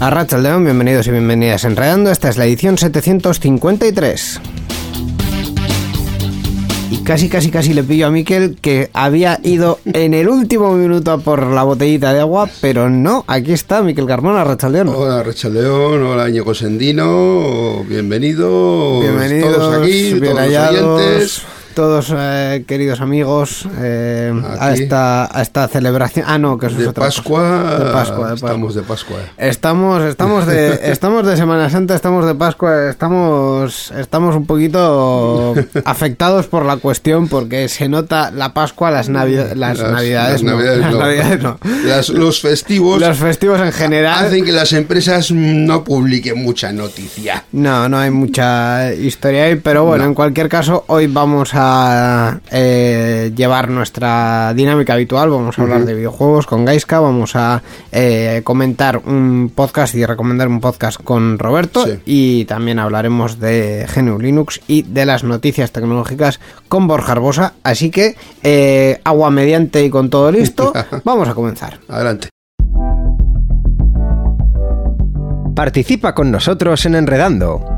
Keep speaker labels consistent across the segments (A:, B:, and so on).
A: Arracha León, bienvenidos y bienvenidas a Enredando. Esta es la edición 753. Y casi, casi, casi le pillo a Miquel que había ido en el último minuto por la botellita de agua, pero no, aquí está Miquel Carmona, León.
B: Hola León, hola Ñeco Sendino, bienvenido.
A: Bienvenidos,
B: todos aquí,
A: bien
B: todos
A: hallados.
B: los oyentes.
A: Todos eh, queridos amigos eh, a, esta, a esta celebración. Ah, no, que eso es otra cosa.
B: Pascua,
A: De Pascua, de Pascua.
B: estamos de Pascua.
A: Estamos, estamos de, estamos de Semana Santa, estamos de Pascua, estamos, estamos un poquito afectados por la cuestión porque se nota la Pascua, las, navi- las, navidades,
B: las
A: no,
B: navidades
A: las
B: no.
A: navidades no.
B: Las- los festivos
A: Los festivos en general.
B: hacen que las empresas no publiquen mucha noticia.
A: No, no hay mucha historia ahí, pero bueno, en cualquier caso, hoy vamos a eh, llevar nuestra dinámica habitual, vamos a hablar de videojuegos con Gaiska, vamos a eh, comentar un podcast y recomendar un podcast con Roberto
B: Sí.
A: y también hablaremos de GNU Linux y de las noticias tecnológicas con Borja Arbosa, así que eh, agua mediante y con todo listo, vamos a comenzar.
B: Adelante.
C: Participa con nosotros en Enredando.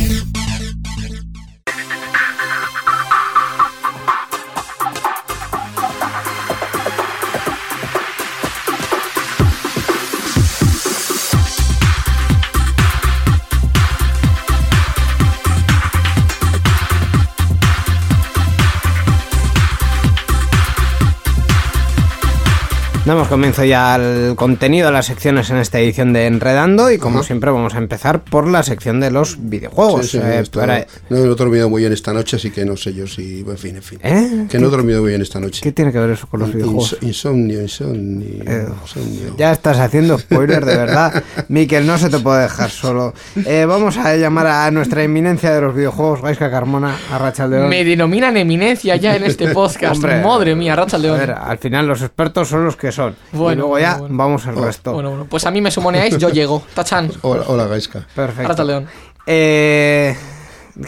A: Damos comienzo ya al contenido de las secciones en esta edición de Enredando y como
B: Ajá.
A: siempre vamos a empezar por la sección de los videojuegos.
B: Sí, sí,
A: Eh,
B: está-
A: para-
B: No he dormido muy bien esta noche, así que no sé yo si... En fin, en fin.
A: ¿Eh?
B: Que no he dormido muy bien esta noche.
A: ¿Qué tiene que ver eso con los videojuegos?
B: Ins- insomnio, insomnio,
A: Eh,
B: insomnio.
A: Ya estás haciendo spoiler de verdad. Miquel, no se te puede dejar solo. Eh, vamos a llamar a nuestra eminencia de los videojuegos, Gaisca Carmona, a Rachel León.
D: Me denominan eminencia ya en este podcast.
A: Hombre.
D: Madre mía, Racha
A: A
D: León.
A: ver, al final los expertos son los que son. y
D: Bueno,
A: luego ya
D: bueno, bueno.
A: vamos al
B: Oh,
A: resto.
D: Bueno, bueno, pues a mí me sumoneáis, yo llego. Tachan.
B: Hola, hola Gaisca.
A: Perfecto.
D: Racha León.
A: Eh,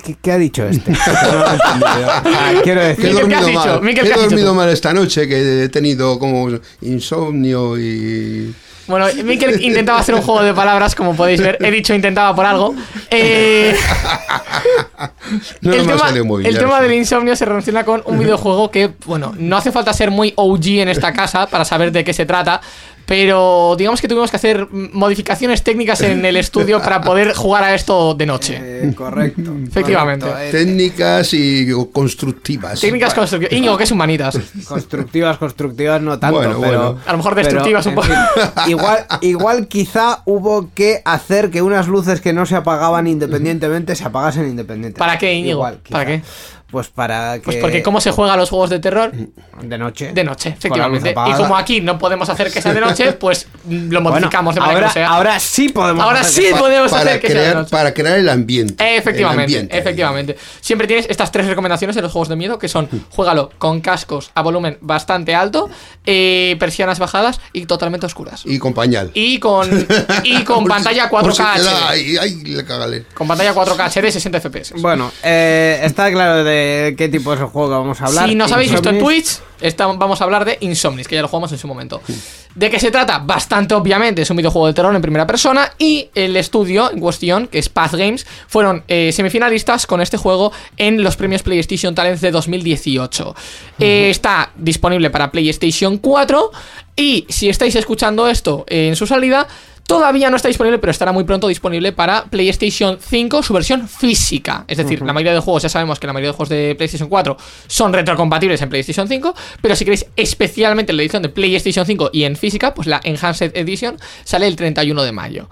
A: ¿qué, qué ha dicho este? He. Ah, quiero
B: he
A: decir...
D: Miquel, ¿qué
B: dormido
D: has dicho? Miquel,
B: que
D: ¿qué
B: he
D: has dicho
B: dormido
D: tú?
B: mal esta noche, que he tenido como insomnio y...
D: Bueno, Mikel intentaba hacer un juego de palabras, como podéis ver. He dicho intentaba por algo. Eh,
B: No
D: el tema,
B: bien.
D: el tema del insomnio se relaciona con un videojuego que, bueno, no hace falta ser muy OG en esta casa para saber de qué se trata. Pero digamos que tuvimos que hacer modificaciones técnicas en el estudio para poder jugar a esto de noche.
A: Eh, correcto.
D: Efectivamente.
A: correcto. Eh,
B: Técnicas y constructivas.
D: Técnicas constructivas. Íñigo, que es humanitas.
A: Constructivas, constructivas no tanto,
B: Bueno,
A: pero...
B: bueno.
D: A lo mejor
A: pero,
D: destructivas un
A: en
D: poco.
A: fin, igual, igual quizá hubo que hacer que unas luces que no se apagaban independientemente se apagasen independientemente.
D: ¿Para qué, Íñigo?
A: Igual,
D: ¿Para qué?
A: Pues para que...
D: Pues porque cómo se juega a los juegos de terror
A: De noche.
D: de noche, efectivamente. Y como aquí no podemos hacer que sea de noche, pues mm, lo
A: Bueno,
D: modificamos de manera
A: ahora,
D: que sea.
A: ahora sí podemos
D: Ahora
A: hacer
D: sí
A: que-
D: podemos
B: para
D: hacer que sea de
B: crear,
D: noche.
B: para crear el ambiente. el
D: Efectivamente,
B: ambiente.
D: efectivamente. Siempre tienes estas tres recomendaciones en los juegos de miedo, que son juégalo con cascos a volumen bastante alto, eh, persianas bajadas y totalmente oscuras.
B: Y con pañal.
D: Y con, y con pantalla
B: por
D: 4K
B: si te da,
D: HD.
B: Ay, ay, le.
D: Con pantalla 4K HD 60 FPS.
A: Bueno, eh, está claro de ¿De qué tipo el juego vamos a hablar?
D: Si nos habéis visto en. Twitch, vamos a hablar de Insomnis, que ya lo jugamos en su momento. ¿De qué se trata? Bastante obviamente, es un videojuego de terror en primera persona y el estudio en cuestión, que es Path Games, fueron eh, semifinalistas con este juego en los premios PlayStation Talents de 2018. Eh, está disponible para PlayStation 4 y si estáis escuchando esto eh, en su salida... Todavía no está disponible, pero estará muy pronto disponible para PlayStation 5, su versión física. Es decir, la mayoría de juegos, ya sabemos que la mayoría de juegos de PlayStation 4 son retrocompatibles en PlayStation 5, pero si queréis especialmente la edición de PlayStation 5 y en física, pues la Enhanced Edition sale el 31 de mayo.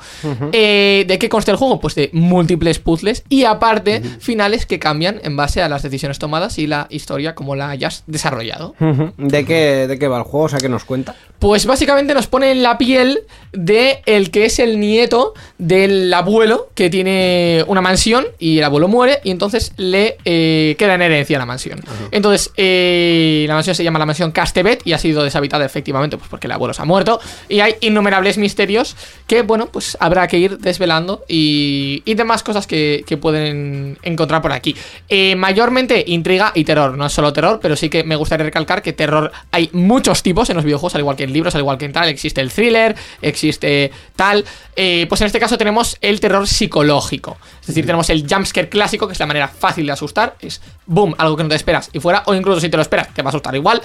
D: Eh, ¿De qué consta el juego? Pues de múltiples puzzles y aparte finales que cambian en base a las decisiones tomadas y la historia como la hayas desarrollado.
A: ¿De qué, ¿De qué va el juego? O sea, ¿qué nos cuenta?
D: Pues básicamente nos pone en la piel de el que es el nieto del abuelo que tiene una mansión y el abuelo muere y entonces le eh, queda en herencia la mansión. Entonces eh, la mansión se llama la mansión Castevet y ha sido deshabitada efectivamente pues porque el abuelo se ha muerto y hay innumerables misterios que bueno pues habrá que ir desvelando y, y demás cosas que, que pueden encontrar por aquí. Eh, mayormente intriga y terror, no es solo terror, pero sí que me gustaría recalcar que terror hay muchos tipos en los videojuegos, al igual que en libros, al igual que en tal, existe el thriller, existe tal. Eh, pues en este caso tenemos el terror psicológico. Es decir, tenemos el jumpscare clásico, que es la manera fácil de asustar. Es boom, algo que no te esperas y fuera, o incluso si te lo esperas, te va a asustar igual.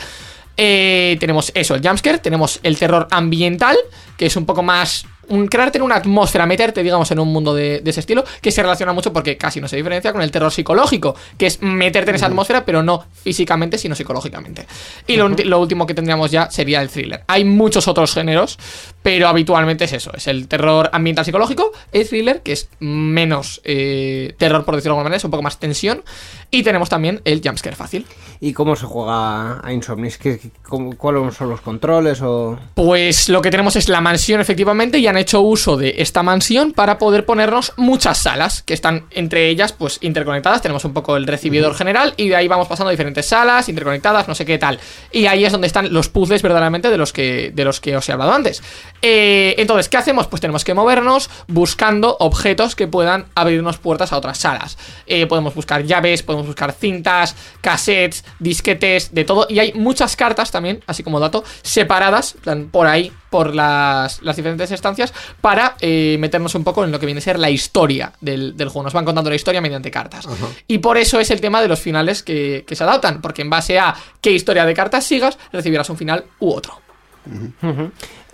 D: Eh, tenemos eso, el jumpscare, tenemos el terror ambiental, que es un poco más un, crearte en una atmósfera, meterte, digamos, en un mundo de, de ese estilo, que se relaciona mucho porque casi no se diferencia con el terror psicológico, que es meterte en esa atmósfera, pero no físicamente, sino psicológicamente. Y lo, lo último que tendríamos ya sería el thriller. Hay muchos otros géneros, pero habitualmente es eso, es el terror ambiental psicológico, el thriller, que es menos eh, terror, por decirlo de alguna manera, es un poco más tensión, y tenemos también el jumpscare fácil.
A: ¿Y cómo se juega a Insomnis? ¿Qué, qué- cómo- ¿Cuáles son los controles? o
D: Pues lo que tenemos es la mansión, efectivamente, y han hecho uso de esta mansión para poder ponernos muchas salas, que están entre ellas, pues, interconectadas. Tenemos un poco el recibidor general, y de ahí vamos pasando a diferentes salas, interconectadas, no sé qué tal. Y ahí es donde están los puzzles verdaderamente de los que, de los que os he hablado antes. Eh, entonces, ¿qué hacemos? Pues tenemos que movernos buscando objetos que puedan abrirnos puertas a otras salas. Eh, podemos buscar llaves, podemos buscar cintas, cassettes, disquetes, de todo. Y hay muchas cartas también, así como dato, separadas, por ahí, por las, las diferentes estancias, para eh, meternos un poco en lo que viene a ser la historia del, del juego. Nos van contando la historia mediante cartas. Y por eso es el tema de los finales que, que se adaptan, porque en base a qué historia de cartas sigas, recibirás un final u otro.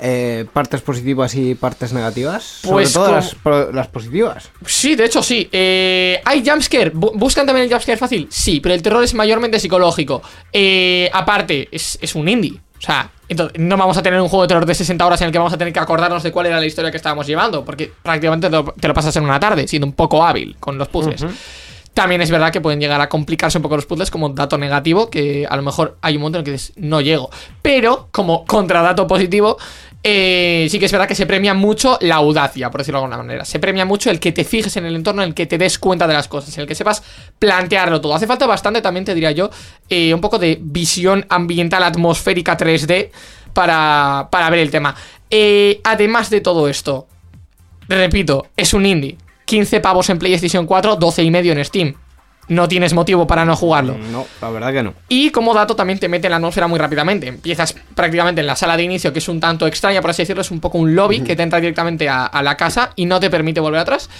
A: Eh, partes positivas y partes negativas?
D: Pues
A: Sobre todo
D: como-
A: las, pro- las positivas.
D: Sí, de hecho sí. Eh, ¿Hay jumpscare? Bu- ¿Buscan también el jumpscare fácil? Sí, pero el terror es mayormente psicológico. Eh, aparte, es, es un indie. O sea, entonces, no vamos a tener un juego de terror de 60 horas en el que vamos a tener que acordarnos de cuál era la historia que estábamos llevando, porque prácticamente te lo, te lo pasas en una tarde, siendo un poco hábil con los puzzles. También es verdad que pueden llegar a complicarse un poco los puzzles como dato negativo, que a lo mejor hay un momento en el que dices, no llego. Pero, como contradato positivo, eh, sí que es verdad que se premia mucho la audacia, por decirlo de alguna manera. Se premia mucho el que te fijes en el entorno, en el que te des cuenta de las cosas, en el que sepas plantearlo todo. Hace falta bastante, también te diría yo, eh, un poco de visión ambiental atmosférica 3D para, para ver el tema. Eh, además de todo esto, repito, es un indie. 15 pavos en PlayStation 4, 12 y medio en Steam. No tienes motivo para no jugarlo.
A: No, la verdad que no.
D: Y como dato también te mete en la atmósfera muy rápidamente. Empiezas prácticamente en la sala de inicio, que es un tanto extraña, por así decirlo, es un poco un lobby que te entra directamente a, a la casa y no te permite volver atrás.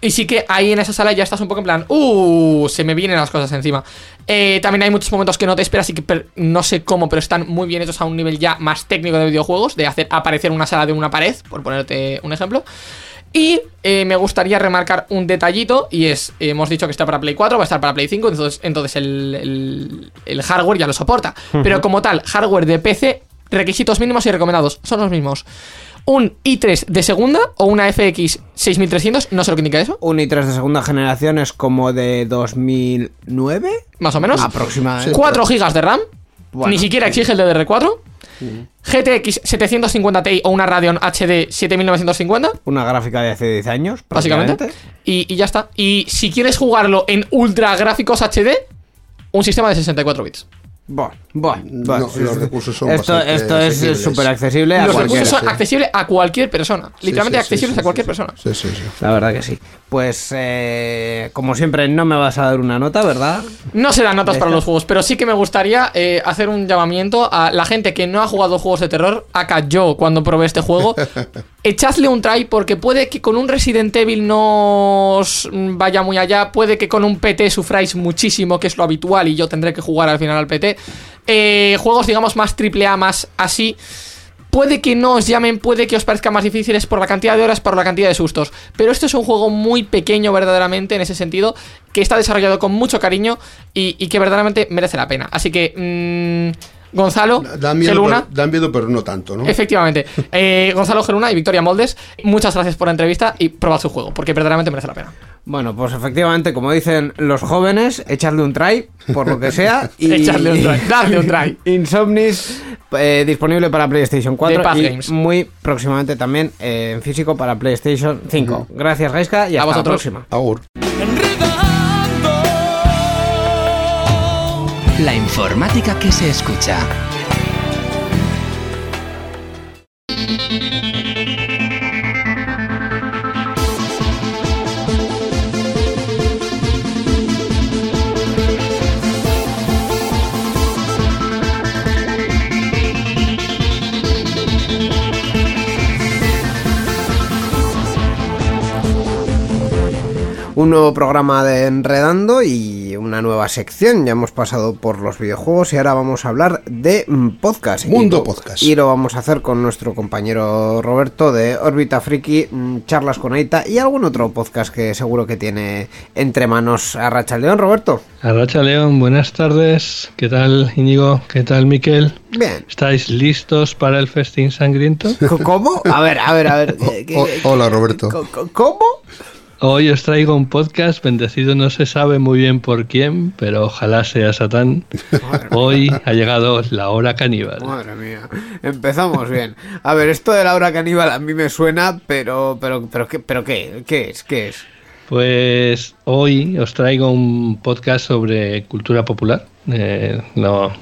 D: Y sí que ahí en esa sala ya estás un poco en plan, uh, se me vienen las cosas encima. Eh, también hay muchos momentos que no te esperas y que no sé cómo, pero están muy bien hechos a un nivel ya más técnico de videojuegos, de hacer aparecer una sala de una pared, por ponerte un ejemplo. Y eh, me gustaría remarcar un detallito, y es, eh, hemos dicho que está para Play 4, va a estar para Play 5, entonces, entonces el, el- el hardware ya lo soporta. Pero como tal, hardware de PC, requisitos mínimos y recomendados son los mismos. Un i3 de segunda o una FX 6300, no sé lo que indica eso,
A: Un i3 de segunda generación es como de 2009
D: más o menos.
A: aproximadamente.
D: 4 GB de RAM,
A: Bueno.
D: ni siquiera exige el DDR4. GTX 750 Ti o una Radeon HD 7950.
A: Una gráfica de hace 10 años,
D: básicamente. y ya está. Y si quieres jugarlo en ultra gráficos HD, un sistema de 64 bits.
A: Bueno, bueno,
B: No,
A: bueno,
B: los recursos son
A: esto, esto es súper accesible a
D: Los recursos son
B: sí.
D: accesibles a cualquier persona.
B: Sí,
D: Literalmente
B: sí,
D: accesibles
B: sí,
D: a cualquier
B: sí,
D: persona.
B: Sí, sí, sí.
A: La verdad que sí. Pues, eh, como siempre, no me vas a dar una nota, ¿verdad?
D: No serán notas para los juegos, pero sí que me gustaría eh, hacer un llamamiento a la gente que no ha jugado juegos de terror, acá yo cuando probé este juego, echadle un try porque puede que con un Resident Evil no os vaya muy allá, puede que con un PT sufráis muchísimo, que es lo habitual, y yo tendré que jugar al final al PT. Eh, juegos, digamos, más triple A, más así. Puede que no os llamen, puede que os parezcan más difíciles por la cantidad de horas, por la cantidad de sustos. Pero esto es un juego muy pequeño verdaderamente en ese sentido, que está desarrollado con mucho cariño y, y que verdaderamente merece la pena. Así que, mm, Gonzalo,
B: Da miedo,
D: Geluna,
B: pero, da miedo, pero no tanto, ¿no?
D: efectivamente, eh, Gonzalo Geluna y Victoria Moldes, muchas gracias por la entrevista y probad su juego, porque verdaderamente merece la pena.
A: Bueno, pues efectivamente, como dicen los jóvenes, echadle un try, por lo que sea. y
D: Echadle un try, dadle un try.
A: Insomnis, eh, disponible para PlayStation 4
D: De Path
A: y
D: Games.
A: muy próximamente también eh, en físico para PlayStation 5. Gracias, Gaiska, y
D: A
A: hasta la próxima.
B: Agur.
E: La informática que se escucha.
A: Un nuevo programa de Enredando y una nueva sección. Ya hemos pasado por los videojuegos y ahora vamos a hablar de mm, podcast.
B: Mundo
A: Y lo-
B: podcast.
A: Y lo vamos a hacer con nuestro compañero Roberto de Órbita Friki, mm, Charlas con Aita y algún otro podcast que seguro que tiene entre manos a Racha León. Roberto.
F: Arracha León, buenas tardes. ¿Qué tal Íñigo? ¿Qué tal Miquel?
A: Bien.
F: ¿Estáis listos para el festín sangriento?
A: ¿Cómo? A ver, a ver, a ver. ¿qué- qué-
B: O- hola, Roberto.
A: ¿Cómo?
F: Hoy os traigo un podcast bendecido no se sabe muy bien por quién, pero ojalá sea Satán. Hoy ha llegado la hora caníbal.
A: Madre mía, empezamos bien. A ver, esto de la hora caníbal a mí me suena, pero, pero, pero, ¿qué, pero qué, qué es, qué es?
F: Pues hoy os traigo un podcast sobre cultura popular, eh, no,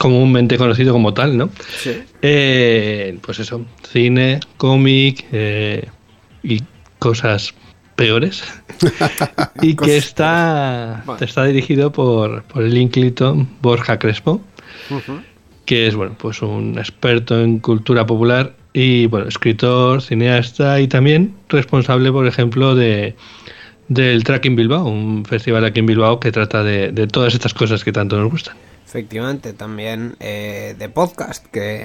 F: comúnmente conocido como tal, ¿no?
A: Sí.
F: Eh, pues eso, cine, cómic eh, y cosas peores. y que está, está dirigido por, por el ínclito Borja Crespo, que es bueno, pues un experto en cultura popular y bueno, escritor, cineasta y también responsable, por ejemplo, de del Tracking Bilbao, un festival aquí en Bilbao que trata de, de todas estas cosas que tanto nos gustan.
A: Efectivamente, también eh, de podcast, que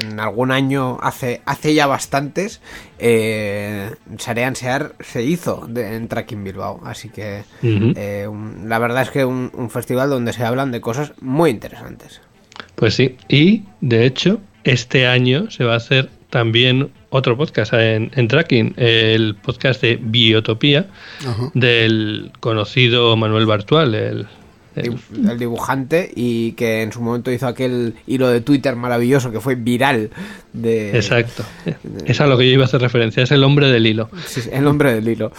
A: en algún año, hace, hace ya bastantes, eh, Sarean Sear se hizo de, en Tracking Bilbao. Así que eh, un- la verdad es que un, un festival donde se hablan de cosas muy interesantes.
F: Pues sí, y de hecho, este año se va a hacer también otro podcast en, en Tracking, el podcast de Biotopía,
B: Ajá.
F: del conocido Manuel Bartual, el, el-
A: Dibu- El dibujante y que en su momento hizo aquel hilo de Twitter maravilloso que fue viral de...
F: Exacto, es a lo que yo iba a hacer referencia, es el hombre del hilo.
A: Sí, sí, el hombre del hilo.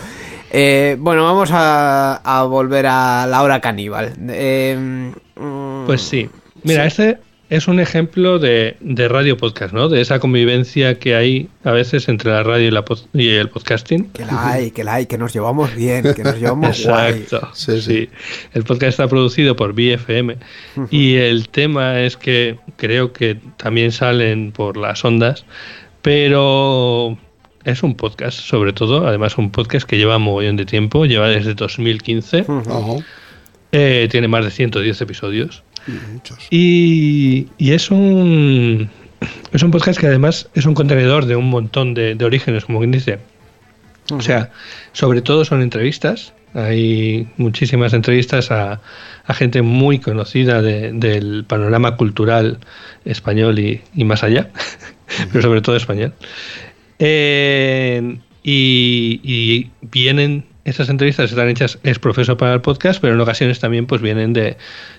A: Eh, bueno, vamos a, a volver a la hora caníbal. Eh, mm,
F: Pues sí, mira, este es un ejemplo de, de radio podcast, ¿no? De esa convivencia que hay a veces entre la radio y, la pod- y el podcasting.
A: Que la hay, que la hay, que nos llevamos bien, que nos llevamos guay.
F: Exacto.
B: Sí, sí.
F: Sí. El podcast está producido por BFM y el tema es que creo que también salen por las ondas, pero es un podcast, sobre todo, además un podcast que lleva un mogollón de tiempo, lleva desde 2015,
B: Ojo.
F: eh, tiene más de 110 episodios
B: Muchos.
F: y, y es un es un podcast que además es un contenedor de un montón de, de orígenes, como quien dice. O sea, sobre todo son entrevistas. Hay muchísimas entrevistas a, a gente muy conocida de- del panorama cultural español y, y más allá, pero sobre todo español. Eh, y, y vienen, esas entrevistas están hechas, es profeso para el podcast, pero en ocasiones también pues vienen de,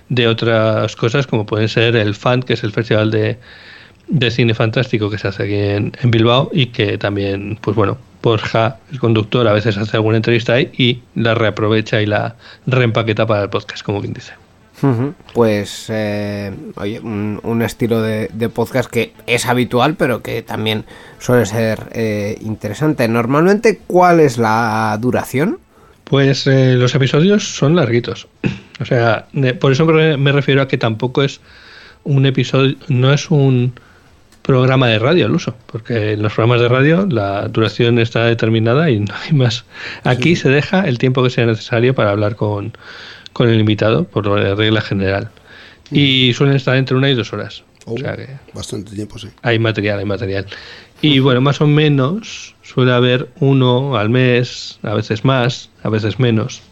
F: de otras cosas, como pueden ser el FAN, que es el festival de, de cine fantástico que se hace aquí en, en Bilbao y que también, pues bueno, Borja, el conductor, a veces hace alguna entrevista ahí y la reaprovecha y la reempaqueta para el podcast, como quien dice.
A: Pues, eh, oye, un, un estilo de, de podcast que es habitual, pero que también suele ser eh, interesante. Normalmente, ¿cuál es la duración?
F: Pues eh, los episodios son larguitos. O sea, de- por eso me me refiero a que tampoco es un episodio, no es un programa de radio al uso, porque en los programas de radio la duración está determinada y no hay más. Aquí se deja el tiempo que sea necesario para hablar con, con el invitado, por regla general. Y suelen estar entre una y dos horas.
B: Oh,
F: O sea que
B: Bastante tiempo, sí.
F: hay material, hay material. Y bueno, más o menos suele haber uno al mes, a veces más, a veces menos.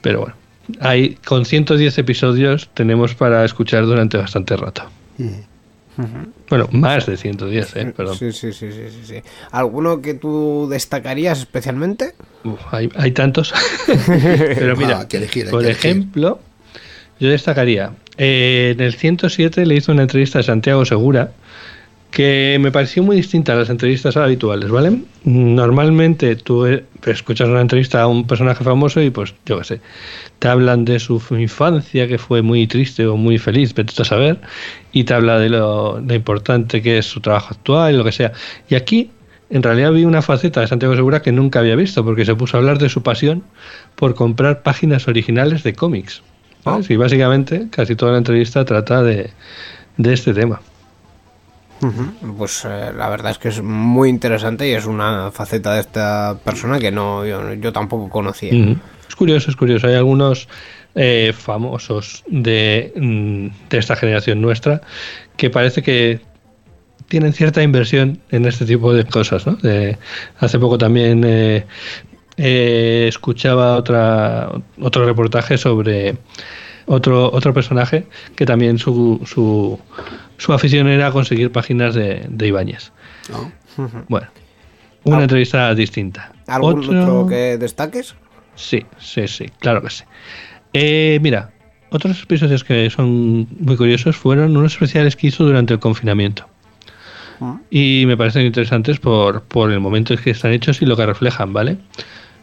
F: Pero bueno, hay con 110 episodios tenemos para escuchar durante bastante rato. Bueno, más de 110, ¿eh? Perdón.
A: Sí, sí, sí, sí, sí, sí. ¿Alguno que tú destacarías especialmente?
F: Uf, hay, hay tantos. Pero mira,
B: Ah, elegir,
F: por
B: elegir.
F: ejemplo, yo destacaría, eh, en el 107 le hizo una entrevista a Santiago Segura que me pareció muy distinta a las entrevistas habituales, ¿vale? Normalmente tú eh, escuchas una entrevista a un personaje famoso y pues yo qué sé, te hablan de su infancia que fue muy triste o muy feliz, vete tú a saber, y te habla de lo, importante que es su trabajo actual, lo que sea. Y aquí en realidad vi una faceta de Santiago Segura que nunca había visto, porque se puso a hablar de su pasión por comprar páginas originales de cómics. Y básicamente casi toda la entrevista trata de, de este tema.
A: Pues eh, la verdad es que es muy interesante y es una faceta de esta persona que no yo, tampoco conocía.
F: Es curioso, es curioso. Hay algunos eh, famosos de, mm, de esta generación nuestra que parece que tienen cierta inversión en este tipo de cosas. ¿no? De- hace poco también eh, escuchaba otra, otro reportaje sobre otro, otro personaje que también su, su, su afición era conseguir páginas de, de Ibáñez.
B: ¿no?
F: Bueno, una
A: Ah.
F: entrevista distinta.
A: ¿Algún otro... que destaques?
F: Sí, sí, sí, claro que sí. Eh, mira, otros episodios que son muy curiosos fueron unos especiales que hizo durante el confinamiento. Y me parecen interesantes por, por el momento en que están hechos y lo que reflejan, ¿vale?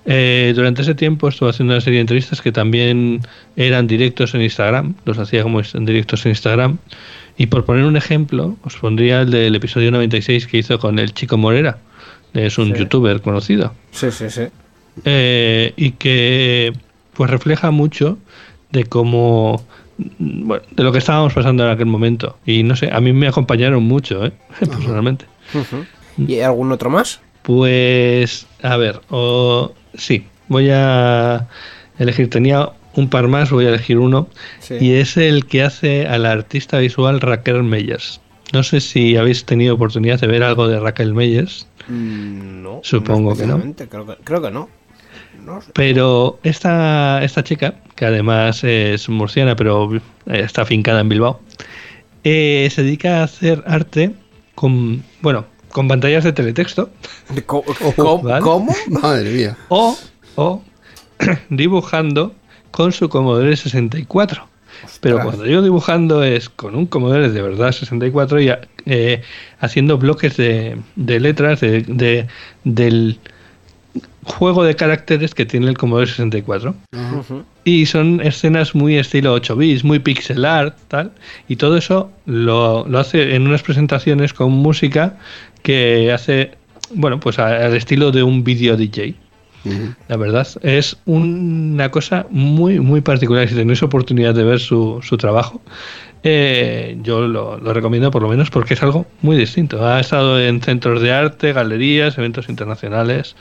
F: Eh, durante ese tiempo estuve haciendo una serie de entrevistas que también eran directos en Instagram, los hacía como en directos en Instagram. Y por poner un ejemplo, os pondría el del episodio 96 que hizo con el chico Morera, es un
A: Sí.
F: youtuber conocido
A: Sí, sí, sí.
F: eh, y que pues refleja mucho de cómo bueno, de lo que estábamos pasando en aquel momento y no sé a mí me acompañaron mucho ¿eh? personalmente.
A: ¿Y algún otro más?
F: pues a ver o sí voy a elegir tenía un par más voy a elegir uno
A: Sí.
F: y es el que hace a la artista visual Raquel Meyers no sé si habéis tenido oportunidad de ver algo de Raquel Meyers
A: Mm, no.
F: Supongo que no.
A: Creo que, creo que no. No sé.
F: Pero esta, esta chica, que además es murciana, pero está afincada en Bilbao, eh, se dedica a hacer arte con, bueno, con pantallas de teletexto
A: ¿Cómo? ¿Cómo?
F: ¿Vale?
A: ¿Cómo?
B: Madre mía.
F: o, o dibujando con su Commodore 64. Pero cuando digo dibujando es con un Commodore de verdad 64 y eh, haciendo bloques de, de letras de, de- del juego de caracteres que tiene el Commodore 64.
A: Ujú.
F: Y son escenas muy estilo 8 bits, muy pixel art, tal. Y todo eso lo, lo hace en unas presentaciones con música que hace, bueno, pues al estilo de un video DJ. La verdad, es una cosa muy, muy particular. Si tenéis oportunidad de ver su, su trabajo, eh, yo lo, lo recomiendo por lo menos porque es algo muy distinto. Ha estado en centros de arte, galerías, eventos internacionales.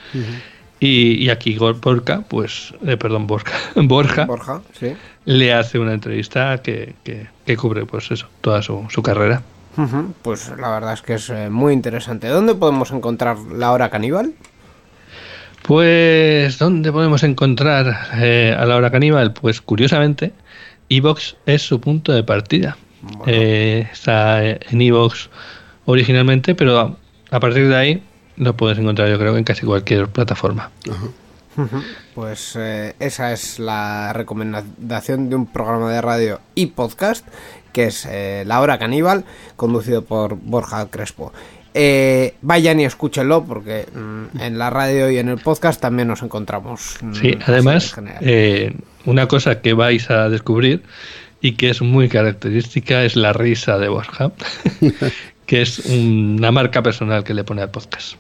F: y, y aquí Borja, pues, eh, perdón, Borja, Borja,
A: Borja, sí.
F: le hace una entrevista que, que- que cubre, pues eso, toda su, su carrera.
A: Pues la verdad es que es eh, muy interesante. ¿Dónde podemos encontrar la hora caníbal?
F: Pues, ¿dónde podemos encontrar eh, a la hora caníbal? Pues, curiosamente, Evox es su punto de partida. Eh, está en Evox originalmente, pero a, a partir de ahí lo puedes encontrar, yo creo, en casi cualquier plataforma.
A: Pues eh, esa es la recomendación de un programa de radio y podcast que es eh, La Hora Caníbal, conducido por Borja Crespo. Eh, vayan y escúchenlo porque mm, en la radio y en el podcast también nos encontramos. mm,
F: Sí, además, eh, una cosa que vais a descubrir y que es muy característica es la risa de Borja, que es una marca personal que le pone al podcast.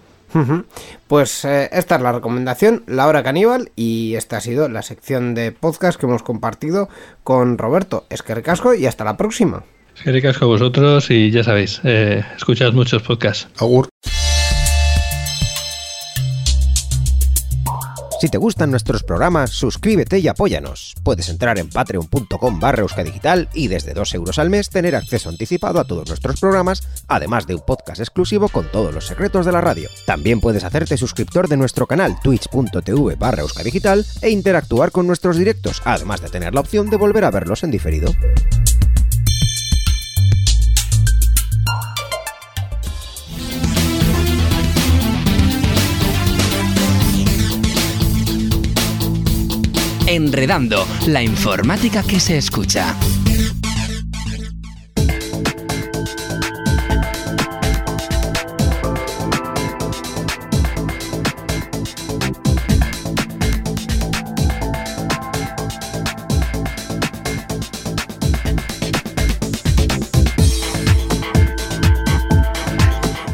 A: Pues eh, esta es la recomendación, La Hora Caníbal, y esta ha sido la sección de podcast que hemos compartido con Roberto Esquercasco y hasta la próxima.
F: Erika con vosotros y ya sabéis, eh, escuchad muchos podcasts.
B: Agur.
C: Si te gustan nuestros programas, suscríbete y apóyanos. Puedes entrar en patreon.com barra euskadigital y desde 2 euros al mes tener acceso anticipado a todos nuestros programas, además de un podcast exclusivo con todos los secretos de la radio. También puedes hacerte suscriptor de nuestro canal twitch.tv barra euskadigital e interactuar con nuestros directos, además de tener la opción de volver a verlos en diferido.
E: Enredando, la informática que se escucha.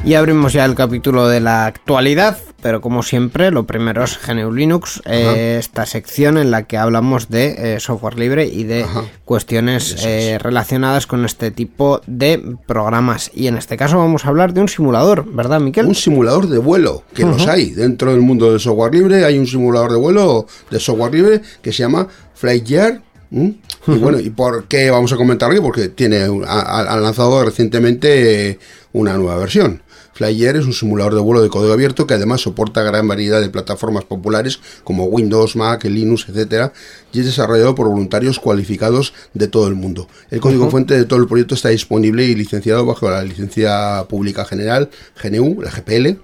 A: Y abrimos ya el capítulo de la actualidad, pero como siempre, lo primero es GNU Linux, eh, esta sección en la que hablamos de eh, software libre y de
B: Ajá.
A: cuestiones eh, relacionadas con este tipo de programas. Y en este caso vamos a hablar de un simulador, ¿verdad, Miquel?
B: Un simulador de vuelo, que los hay dentro del mundo del software libre. Hay un simulador de vuelo de software libre que se llama FlightYear. ¿m? Y bueno, ¿y por qué vamos a comentarlo? Porque tiene ha, lanzado recientemente una nueva versión. FlyAir es un simulador de vuelo de código abierto que además soporta gran variedad de plataformas populares como Windows, Mac, Linux, etcétera, y es desarrollado por voluntarios cualificados de todo el mundo. El código fuente de todo el proyecto está disponible y licenciado bajo la licencia pública general GNU, la GPL,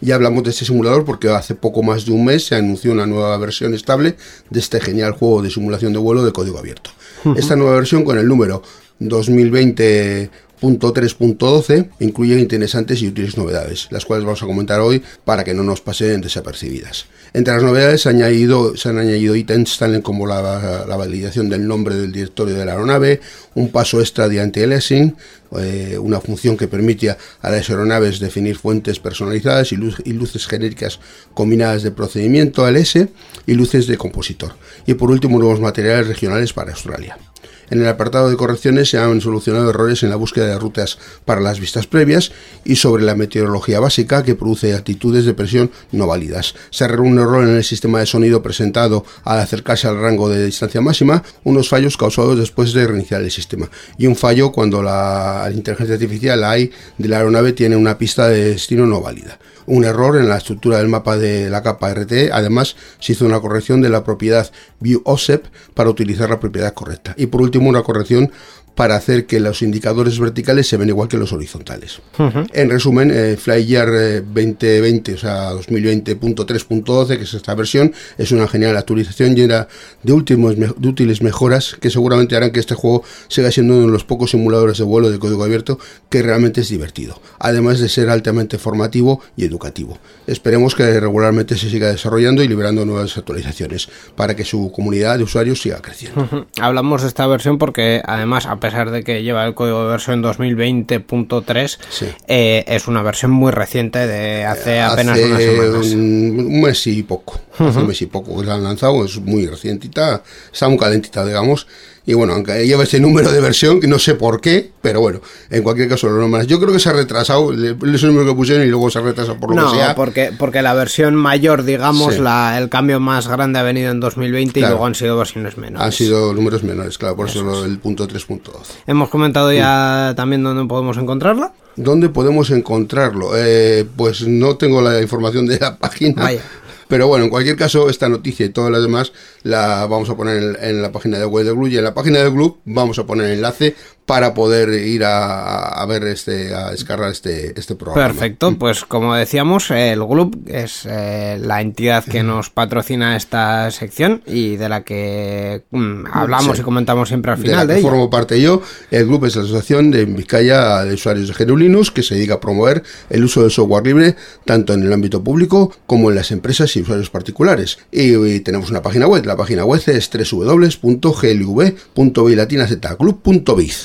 B: ya hablamos de este simulador porque hace poco más de un mes se anunció una nueva versión estable de este genial juego de simulación de vuelo de código abierto. Esta nueva versión con el número 2020.3.12 incluye interesantes y útiles novedades, las cuales vamos a comentar hoy para que no nos pasen desapercibidas. Entre las novedades se, ha añadido, se han añadido ítems tales como la, validación del nombre del directorio de la aeronave, un paso extra de anti-aliasing, eh, una función que permite a, las aeronaves definir fuentes personalizadas y luces genéricas combinadas de procedimiento ALS y luces de compositor. Y por último, nuevos materiales regionales para Australia. En el apartado de correcciones se han solucionado errores en la búsqueda de rutas para las vistas previas y sobre la meteorología básica que produce altitudes de presión no válidas. Se arregló un error en el sistema de sonido presentado al acercarse al rango de distancia máxima, unos fallos causados después de reiniciar el sistema y un fallo cuando la inteligencia artificial AI de la aeronave tiene una pista de destino no válida. Un error en la estructura del mapa de la capa RT, además se hizo una corrección de la propiedad ViewOSEP para utilizar la propiedad correcta. Y por último una corrección para hacer que los indicadores verticales se ven igual que los horizontales. En resumen, eh, FlyYear eh, 2020, o sea, 2020.3.12, que es esta versión, es una genial actualización llena de, últimos, de útiles mejoras que seguramente harán que este juego siga siendo uno de los pocos simuladores de vuelo de código abierto que realmente es divertido, además de ser altamente formativo y educativo. Esperemos que regularmente se siga desarrollando y liberando nuevas actualizaciones para que su comunidad de usuarios siga creciendo.
A: Hablamos de esta versión porque además, pesar de que lleva el código de versión 2020.3,
B: Sí.
A: eh, es una versión muy reciente de hace apenas
B: Hace
A: unas semanas.
B: Un, un mes y poco. Hace un mes y poco que la han lanzado, es muy recientita, está muy calentita, digamos. Y bueno, aunque lleva ese número de versión, que no sé por qué, pero bueno, en cualquier caso lo normal. Yo creo que se ha retrasado, es el número que pusieron y luego se ha retrasado por lo
A: No,
B: que sea.
A: porque, porque la versión mayor, digamos,
B: Sí.
A: la, el cambio más grande ha venido en 2020 y
B: Claro.
A: luego han sido versiones menores.
B: Han sido números menores, claro, por eso, lo del punto 3.12.
A: Hemos comentado ya también dónde podemos encontrarla.
B: ¿Dónde podemos encontrarlo? Eh, pues no tengo la información de la página.
A: Vaya.
B: Pero bueno, en cualquier caso, esta noticia y todas las demás la vamos a poner en, la página de web del Glue. Y en la página del Glue vamos a poner el enlace para poder ir a, a ver este, a descargar este, este programa.
A: Perfecto, pues como decíamos, el GLUB es eh, la entidad que nos patrocina esta sección y de la que mm, hablamos
B: Sí.
A: y comentamos siempre al
B: de
A: final
B: la
A: de,
B: que
A: ella.
B: formo parte yo. El grupo es la Asociación de Vizcaya de Usuarios de GNU Linux que se dedica a promover el uso del software libre tanto en el ámbito público como en las empresas y usuarios particulares. Y, y tenemos una página web. La página web es www.glv.bilatinazclub.biz.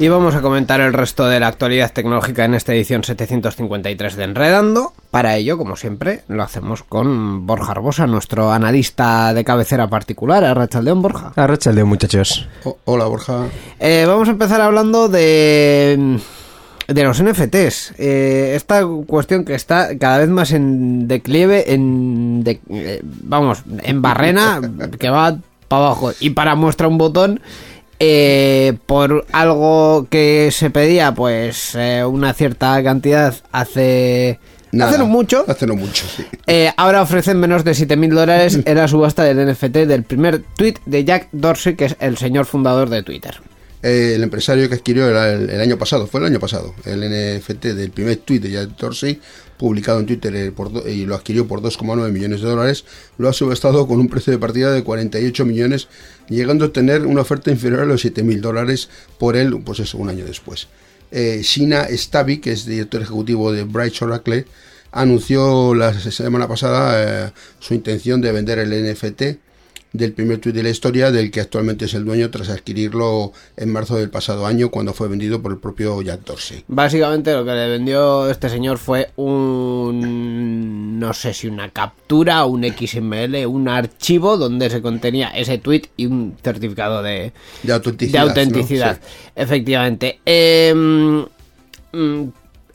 A: Y vamos a comentar el resto de la actualidad tecnológica en esta edición 753 de Enredando. Para ello, como siempre, lo hacemos con Borja Arbosa, nuestro analista de cabecera particular, Arrachaldeón Borja.
C: Arrachaldeón, muchachos.
B: Oh, hola, Borja.
A: Eh, vamos a empezar hablando de de los NFTs. Eh, esta cuestión que está cada vez más en declive, en de- eh, vamos, en barrena, que va para abajo. Y para muestra un botón, eh, por algo que se pedía, pues eh, una cierta cantidad hace,
B: Nada.
A: hace no mucho.
B: Hace no mucho, sí.
A: Eh, ahora ofrecen menos de 7.000 dólares en la subasta del NFT del primer tweet de Jack Dorsey, que es el señor fundador de Twitter.
B: El empresario que adquirió el, el año pasado, fue el año pasado, el NFT del primer tweet de Jack Dorsey, publicado en Twitter eh, y lo adquirió por 2,9 millones de dólares, lo ha subastado con un precio de partida de 48 millones, llegando a tener una oferta inferior a los 7.000 dólares por él, pues eso, un año después. Eh, Shina Stavi, que es director ejecutivo de Bright Oracle, anunció la semana pasada eh, su intención de vender el NFT del primer tweet de la historia, del que actualmente es el dueño tras adquirirlo en marzo del pasado año cuando fue vendido por el propio Jack Dorsey.
A: Básicamente lo que le vendió este señor fue un... no sé si una captura, un XML, un archivo donde se contenía ese tweet y un certificado de,
B: De autenticidad.
A: de autenticidad.
B: ¿no? Sí.
A: Efectivamente. Eh, mm,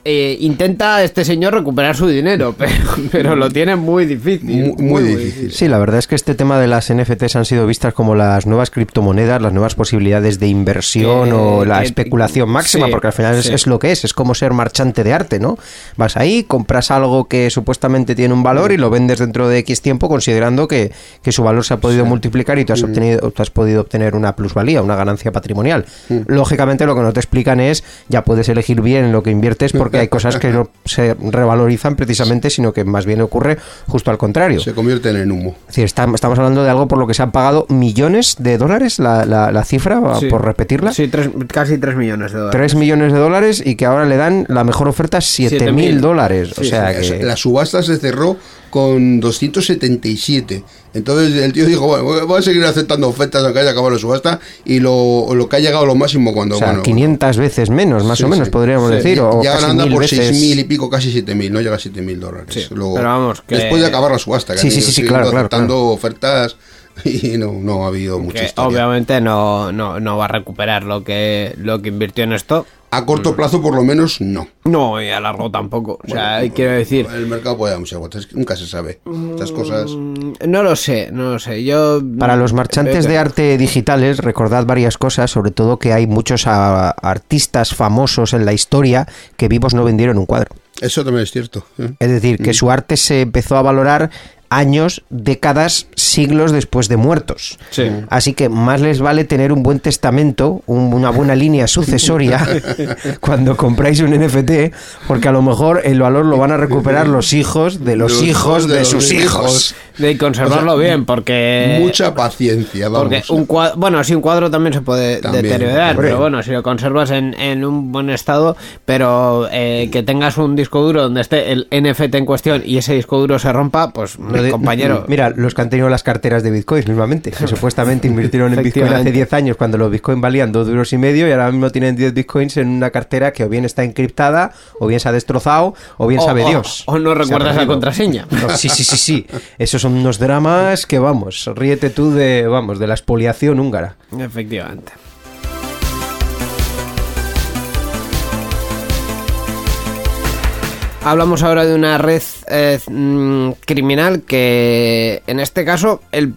A: eh, intenta este señor recuperar su dinero, pero, pero lo tiene muy difícil.
B: Muy, muy difícil.
C: Sí, la verdad es que este tema de las NFTs han sido vistas como las nuevas criptomonedas, las nuevas posibilidades de inversión
A: Que-
C: o la
A: que-
C: especulación máxima,
A: sí,
C: porque al final es,
A: sí.
C: es lo que es, es como ser marchante de arte, ¿no? Vas ahí, compras algo que supuestamente tiene un valor y lo vendes dentro de X tiempo considerando que, que su valor se ha podido multiplicar y tú has, obtenido, tú has podido obtener una plusvalía, una ganancia patrimonial. Lógicamente lo que no te explican es, ya puedes elegir bien en lo que inviertes porque hay cosas que no se revalorizan precisamente, sino que más bien ocurre justo al contrario.
B: Se convierten en humo.
C: Es decir, estam- estamos hablando de algo por lo que se han pagado millones de dólares, la, la- la cifra,
A: Sí.
C: por repetirla.
A: Sí, tres- casi 3 millones de dólares.
C: 3 millones de dólares y que ahora le dan la mejor oferta 7
A: 7.000.
C: mil dólares. o
A: Sí,
C: sea
B: La-
C: que...
B: La subasta se cerró con 277. Entonces el tío dijo, bueno, voy a seguir aceptando ofertas aunque haya acabado la subasta y lo, lo que ha llegado a lo máximo cuando...
C: o sea,
B: bueno,
C: 500 veces menos, más
B: Sí,
C: o menos,
B: sí.
C: podríamos
A: Sí.
C: decir. O
B: ya
C: casi
B: anda
C: mil
B: por
C: veces.
B: 6.000 y pico, casi 7.000, no llega a 7.000 dólares. Luego,
A: pero vamos, que-
B: Después de acabar la subasta, que
C: Sí, sí, sí, claro, claro,
B: aceptando ofertas y no, no ha habido historia.
A: obviamente no, no, no va a recuperar lo que, lo que invirtió en esto.
B: A corto plazo, por lo menos, no.
A: No, y a largo tampoco. O sea,
B: Bueno,
A: quiero decir,
B: El mercado puede dar muchas vueltas, nunca se sabe. Estas cosas...
A: mm, no lo sé, no lo sé. Yo
C: Para los marchantes de arte digitales, recordad varias cosas, sobre todo que hay muchos ah, artistas famosos en la historia que vivos no vendieron un cuadro.
B: Eso también es cierto. ¿eh?
C: Es decir, que su arte se empezó a valorar años, décadas, siglos después de muertos.
A: Sí.
C: Así que más les vale tener un buen testamento, un- una buena línea sucesoria cuando compráis un NFT, porque a lo mejor el valor lo van a recuperar los hijos de los, hijos de,
B: los
C: sus hijos.
B: hijos.
A: de conservarlo
B: O sea,
A: bien, porque
B: Mucha paciencia, vamos.
A: Porque un cuadro, bueno, sí, un cuadro también se puede
B: También,
A: deteriorar,
B: hombre.
A: pero bueno, si lo conservas en, en un buen estado, pero eh, que tengas un disco duro donde esté el NFT en cuestión y ese disco duro se rompa, pues me Compañero.
C: Mira, los que han tenido las carteras de Bitcoin mismamente, que supuestamente invirtieron en Bitcoin hace
A: Efectivamente.
C: 10 años cuando los Bitcoin valían 2 duros y medio y ahora mismo tienen 10 Bitcoins en una cartera que o bien está encriptada, o bien se ha destrozado, o bien
A: O-
C: sabe
A: o-
C: Dios.
A: o no recuerdas la contraseña.
C: No, sí, sí, sí, sí. Esos son unos dramas que, vamos, ríete tú de, vamos, de la expoliación húngara.
A: Efectivamente. Hablamos ahora de una red eh, mm, criminal que en este caso el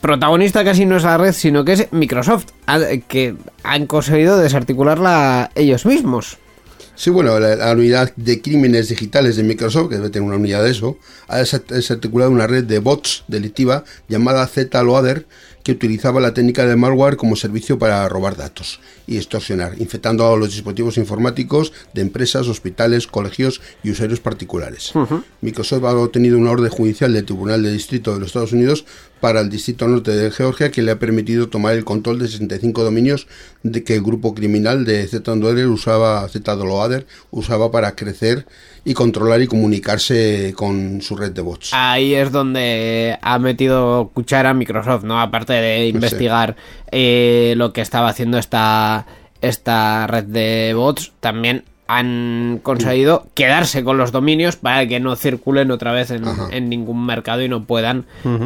A: protagonista casi no es la red, sino que es Microsoft, que han conseguido desarticularla ellos mismos.
B: Sí, bueno, la, la unidad de crímenes digitales de Microsoft, que debe tener una unidad de eso, ha desa- desarticulado una red de bots delictiva llamada Z-Loader que utilizaba la técnica de malware como servicio para robar datos y extorsionar, infectando a los dispositivos informáticos de empresas, hospitales, colegios y usuarios particulares. Microsoft ha obtenido una orden judicial del Tribunal de Distrito de los Estados Unidos para el Distrito Norte de Georgia que le ha permitido tomar el control de 65 dominios de que el grupo criminal de Z-Loader usaba, Z-Loader usaba para crecer y controlar y comunicarse con su red de bots.
A: Ahí es donde ha metido cuchara Microsoft, ¿no? Aparte de investigar eh, lo que estaba haciendo esta, esta red de bots, también han conseguido quedarse con los dominios para que no circulen otra vez en, en ningún mercado y no puedan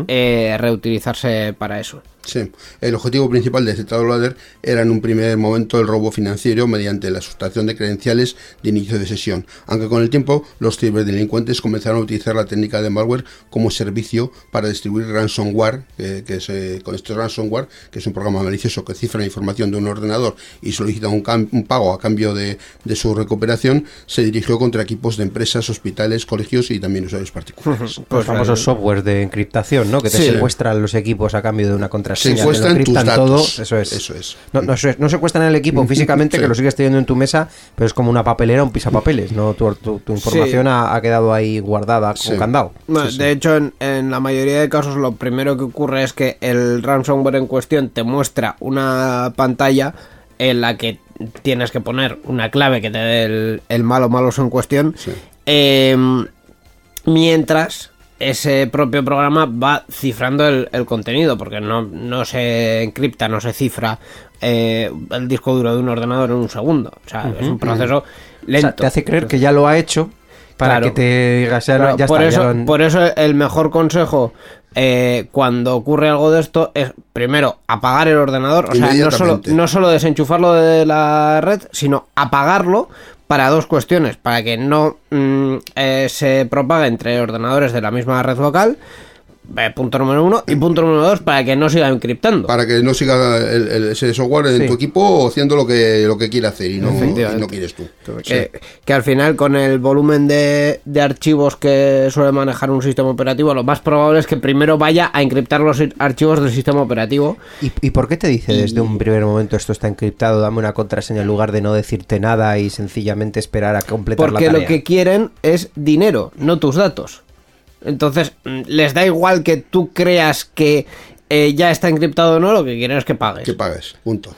A: eh, reutilizarse para eso.
B: Sí, el objetivo principal de Z-Loader era en un primer momento el robo financiero mediante la sustracción de credenciales de inicio de sesión, aunque con el tiempo los ciberdelincuentes comenzaron a utilizar la técnica de malware como servicio para distribuir ransomware, que, que es, eh, con este ransomware, que es un programa malicioso que cifra la información de un ordenador y solicita un, un pago a cambio de, de su recuperación, se dirigió contra equipos de empresas, hospitales, colegios y también usuarios particulares.
C: Los famosos softwares de encriptación, ¿no? Que te
B: Sí.
C: secuestran los equipos a cambio de una contraseña.
B: Se
C: te
B: tus datos.
C: todo. Eso es.
B: Eso es.
C: No, no, se- no secuestran el equipo físicamente,
B: Sí.
C: que lo sigues teniendo en tu mesa, pero es como una papelera, un pisapapeles, ¿no? Tu, tu- tu información ha, ha quedado ahí guardada con
B: Sí.
C: candado.
A: Bueno, De hecho, en, en la mayoría de casos lo primero que ocurre es que el ransomware en cuestión te muestra una pantalla en la que tienes que poner una clave que te dé el, el malo maloso en cuestión.
B: Sí.
A: Em, mientras ese propio programa va cifrando el, el contenido, porque no, no se encripta, no se cifra eh, el disco duro de un ordenador en un segundo. O sea, es un proceso
C: O
A: lento.
C: sea, te hace creer que ya lo ha hecho para
A: Claro.
C: que te digas, ya,
A: Claro,
C: ya
A: por,
C: está,
A: eso,
C: ya lo han-
A: por eso el mejor consejo eh, cuando ocurre algo de esto es primero apagar el ordenador, o sea, no solo, no solo desenchufarlo de la red, sino apagarlo para dos cuestiones, para que no mm, eh, se propague entre ordenadores de la misma red local, punto número uno, y punto número dos, para que no siga encriptando.
B: Para que no siga el- el- ese software en
C: Sí.
B: tu equipo haciendo lo que, lo que quiere hacer y no, y
A: Efectivamente.
B: no quieres tú.
A: Que, que al final con el volumen de, de archivos que suele manejar un sistema operativo, lo más probable es que primero vaya a encriptar los archivos del sistema operativo.
C: ¿Y, y por qué te dice desde un primer momento esto está encriptado, dame una contraseña en lugar de no decirte nada y sencillamente esperar a completar
A: Porque
C: la
A: lo
C: tarea?
A: que quieren es dinero, no tus datos. Entonces, mm, les da igual que tú creas que eh, ya está encriptado o no, lo que quieren es que pagues.
B: Que pagues, punto.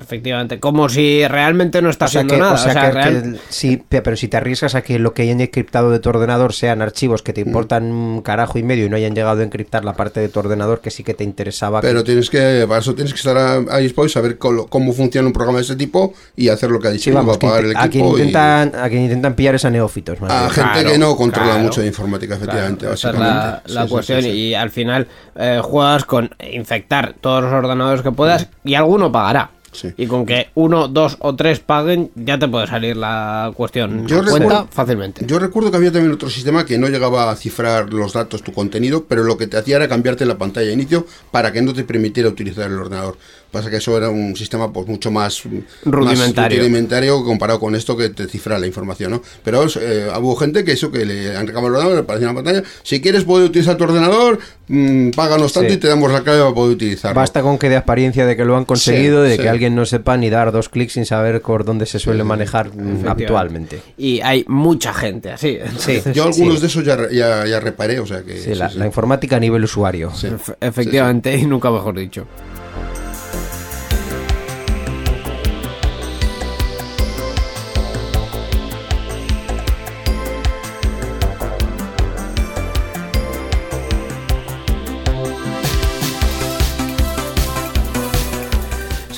A: Efectivamente, como si realmente no está
C: O sea
A: haciendo
C: que,
A: nada.
C: o sea
A: o sea,
C: que-
A: real-
C: que sí, pe- pero si te arriesgas a que lo que hayan encriptado de tu ordenador sean archivos que te importan un carajo y medio y no hayan llegado a encriptar la parte de tu ordenador que sí que te interesaba.
B: Pero tienes que, para eso tienes que estar a- ahí dispuesto saber colo- cómo funciona un programa de ese tipo y hacer lo que ha dicho
C: Sí, vamos, que
B: pagar el
C: a, quien
B: y-
C: intentan, a quien intentan pillar es a neófitos. más
B: a
C: bien.
B: gente
A: Claro,
B: que no controla
A: claro.
B: mucho de informática, efectivamente,
A: Claro, esa es
B: básicamente.
A: la,
B: Sí,
A: la
B: sí, sí,
A: cuestión
B: sí.
A: y al final eh, juegas con infectar todos los ordenadores que puedas y alguno pagará.
B: Sí.
A: Y con que uno, dos o tres paguen ya te puede salir la cuestión
B: Yo
A: cuenta
B: recuerdo-
A: fácilmente.
B: Yo recuerdo que había también otro sistema que no llegaba a cifrar los datos, tu contenido, pero lo que te hacía era cambiarte la pantalla de inicio para que no te permitiera utilizar el ordenador. Pasa que eso era un sistema pues mucho más
A: Rudimentario.
B: más rudimentario comparado con esto que te cifra la información, ¿no? Pero eh, hubo gente que eso que le han recabado el ordenador, le aparecía en la pantalla, si quieres poder utilizar tu ordenador, mm, páganos tanto
C: Sí.
B: y te damos la clave para poder utilizarlo.
C: Basta con que de apariencia de que lo han conseguido,
B: Sí,
C: de
B: sí.
C: que alguien no sepa ni dar dos clics sin saber por dónde se suele manejar mm, habitualmente.
A: Y hay mucha gente así.
C: Sí,
B: Yo algunos
C: sí.
B: de esos ya, ya, ya reparé, o sea que...
C: Sí,
B: sí,
C: la,
B: sí.
C: la informática a nivel usuario.
A: Efectivamente, y nunca mejor dicho.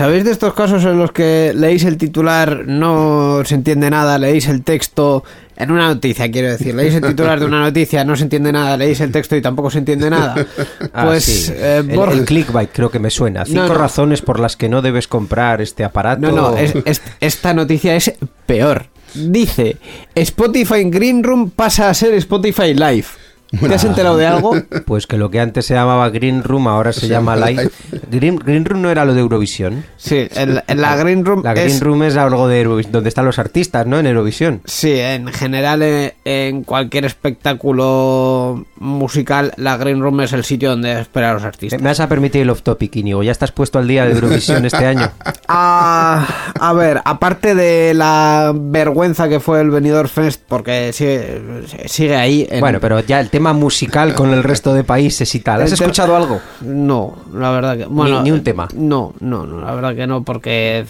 A: ¿Sabéis de estos casos en los que leéis el titular, no se entiende nada, leéis el texto en una noticia, quiero decir, leéis el titular de una noticia, no se entiende nada, leéis el texto y tampoco se entiende nada?
C: Ah,
A: Pues
C: sí.
A: eh,
C: el, clickbait creo que me suena. Cinco
A: no.
C: razones por las que no debes comprar este aparato.
A: No, no, es- es- esta noticia es peor. Dice, Spotify Green Room pasa a ser Spotify Live. ¿Te has enterado de algo?
C: Pues que lo que antes se llamaba Green Room ahora se, llama Live. Green, Green Room no era lo de Eurovisión.
A: Sí, en, en la Green Room
C: La Green
A: es-
C: Room es algo de Eurovisión, donde están los artistas, ¿no? En Eurovisión.
A: Sí, en general en, en cualquier espectáculo musical, la Green Room es el sitio donde esperar a los artistas.
C: Me vas a permitir el off topic, Íñigo. ¿Ya estás puesto al día de Eurovisión este año?
A: Ah, a ver, aparte de la vergüenza que fue el Benidorm Fest, porque sigue, sigue ahí. en-
C: Bueno, pero ya el tema musical con el resto de países y tal. ¿Has escuchado algo?
A: No, la verdad que. Bueno,
C: ni un tema.
A: No, no, no, la verdad que no, porque.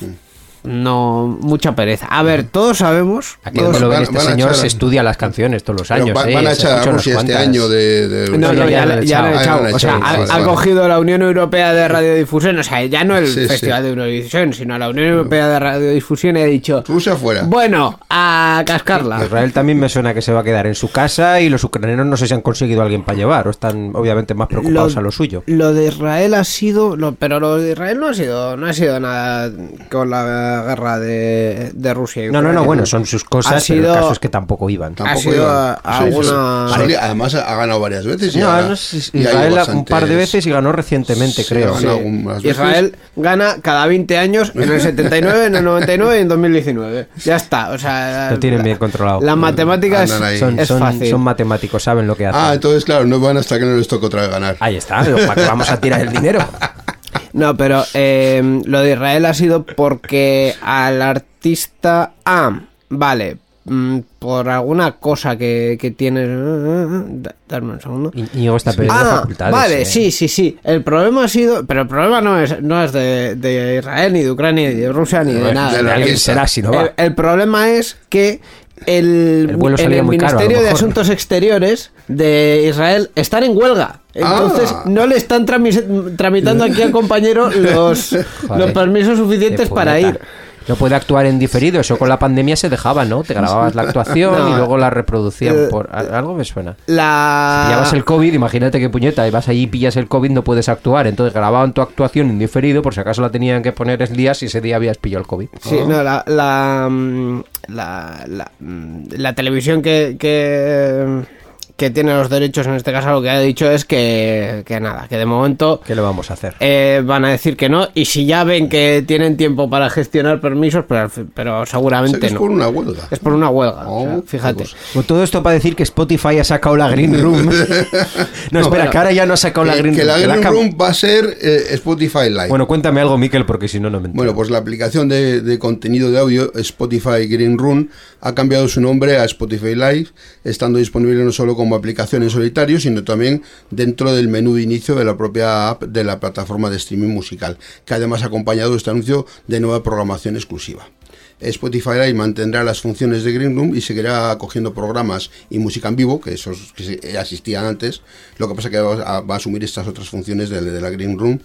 A: No, mucha pereza. A ver, todos sabemos.
C: Aquí
A: todos-
C: donde lo ven
B: van-
C: este
B: van a
C: señor
B: echar-
C: se estudia las canciones todos los años.
B: va-
C: ¿eh?
B: van a echar a Rusia este año de... de
A: No, no,
C: ya
A: ya,
C: lo han
A: le- ya han
B: echado.
A: O sea, ha,
B: vale,
A: ha
B: vale.
A: cogido la Unión Europea de Radiodifusión, o sea, ya no el
B: Sí,
A: Festival
B: sí.
A: de Eurovisión, sino la Unión Europea de Radiodifusión y ha dicho,
B: Rusia fuera.
A: bueno, a cascarla.
C: Israel también me suena que se va a quedar en su casa y los ucranianos no sé si han conseguido a alguien para llevar o están obviamente más preocupados a lo suyo.
A: Lo de Israel ha sido, lo- pero lo de Israel no ha sido, no ha sido nada con la guerra de, de Rusia. y
C: No, no, no, bueno, son sus
A: Ha
C: cosas, pero
A: sido-
C: el caso es que tampoco iban.
A: ha sido
B: iban.
A: a-
B: Sí, sí,
A: alguna-
B: Además ha ganado varias veces. y
C: No, Israel un
B: bastantes-
C: par de veces y ganó recientemente,
B: Sí,
C: creo.
B: ha veces.
A: Israel gana cada 20 años en el 79, en el 99 y en 2019. Ya está, o sea,
C: Lo tienen bien controlado.
A: La matemática es,
B: Andan ahí.
C: Son,
A: es
C: son-
A: fácil.
C: son matemáticos, saben lo que hacen.
B: Ah, entonces claro, no van hasta que no les toque otra vez ganar.
C: Ahí está, pero ¿para qué vamos a tirar el dinero?
A: No, pero eh, lo de Israel ha sido porque al artista. Ah, vale. mm, por alguna cosa que, que tiene. Da- Darme un segundo.
C: Y- Íñigo está perdiendo
A: Ah,
C: facultades.
A: vale,
C: eh.
A: sí, sí, sí. El problema ha sido. Pero el problema no es, no es de, de Israel, ni de Ucrania, ni de Rusia, ni de nada.
B: de la
A: El-
C: será si no va.
A: el, el problema es que el,
C: El vuelo
A: en
C: salía
A: el
C: muy caro, a lo
A: Ministerio de. Asuntos Exteriores de Israel están en huelga. Entonces
B: Ah.
A: no le están trami- tramitando aquí al compañero los,
C: Joder,
A: los permisos suficientes para ir.
C: No puede actuar en diferido, eso con la pandemia se dejaba, ¿no? Te grababas la actuación
A: No,
C: y luego la reproducían
A: eh,
C: por... Algo me suena.
A: La...
C: Pillabas el COVID, imagínate qué puñeta, y vas allí y pillas el COVID, no puedes actuar. Entonces grababan tu actuación en diferido, por si acaso la tenían que poner el día si ese día habías pillado el COVID.
A: Sí, no, la, la, mm, la, la, mm, la televisión que, que, que tiene los derechos en este caso lo que ha dicho es que, que nada, que de momento
C: ¿Qué le vamos a hacer?
A: eh, van a decir que no y si ya ven que tienen tiempo para gestionar permisos, pero, pero
B: O sea,
A: seguramente
B: que es
A: no.
B: por una huelga.
A: Es por una huelga, o sea,
B: Oh,
A: fíjate.
B: pues.
C: Con todo esto para decir que Spotify ha sacado la Green Room. no, espera, que ahora ya no ha sacado la Green
B: que la
C: que la
B: Green Room va a ser eh, Spotify Live.
C: Bueno, cuéntame algo, Miquel, porque si no, no me entero.
B: Bueno, pues la aplicación de, de contenido de audio Spotify Green Room ha cambiado su nombre a Spotify Live, estando disponible no solo como aplicación en solitario, sino también dentro del menú de inicio de la propia app de la plataforma de streaming musical, que además ha acompañado este anuncio de nueva programación exclusiva. Spotify Live mantendrá las funciones de Green Room y seguirá acogiendo programas y música en vivo, que esos que asistían antes. Lo que pasa que va a, va a asumir estas otras funciones de, de la Green Room.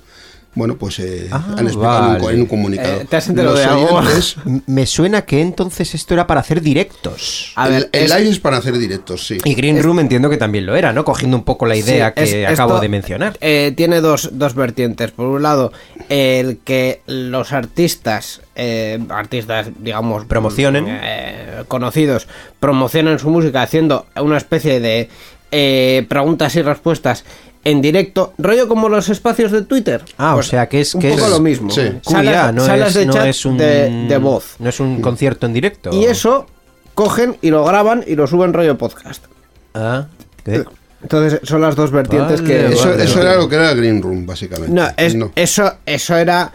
B: Bueno, pues eh,
C: Ah,
B: han explicado en un co-
C: vale.
B: en un comunicado.
A: Eh, ¿te has enterado
B: Los
A: de algo?
B: oyentes-
C: Me suena que entonces esto era para hacer directos.
A: A ver,
B: el, el
A: es-
B: live es para hacer directos, sí.
C: Y Green Room entiendo que también lo era, ¿no? Cogiendo un poco la idea
A: Sí,
C: que
A: es-
C: acabo
A: esto,
C: de mencionar.
A: eh, tiene dos, dos vertientes. Por un lado, el que los artistas, eh, artistas, digamos,
C: Promocionen.
A: eh, conocidos, promocionen su música haciendo una especie de eh, preguntas y respuestas en directo, rollo como los espacios de Twitter.
C: Ah,
A: Pues
C: o sea que es
A: un
C: que
A: poco
C: es
A: lo mismo.
B: sí.
A: Salas,
C: no,
A: salas
C: es,
A: de
C: no
A: chat
C: es un
A: de, de voz.
C: No es un concierto en directo.
A: Y eso cogen y lo graban y lo suben rollo podcast.
C: Ah, ¿qué?
A: Entonces son las dos vertientes
C: Vale,
A: que...
C: vale.
B: Eso, eso era lo que era Green Room, básicamente.
A: No, es, Eso, eso era.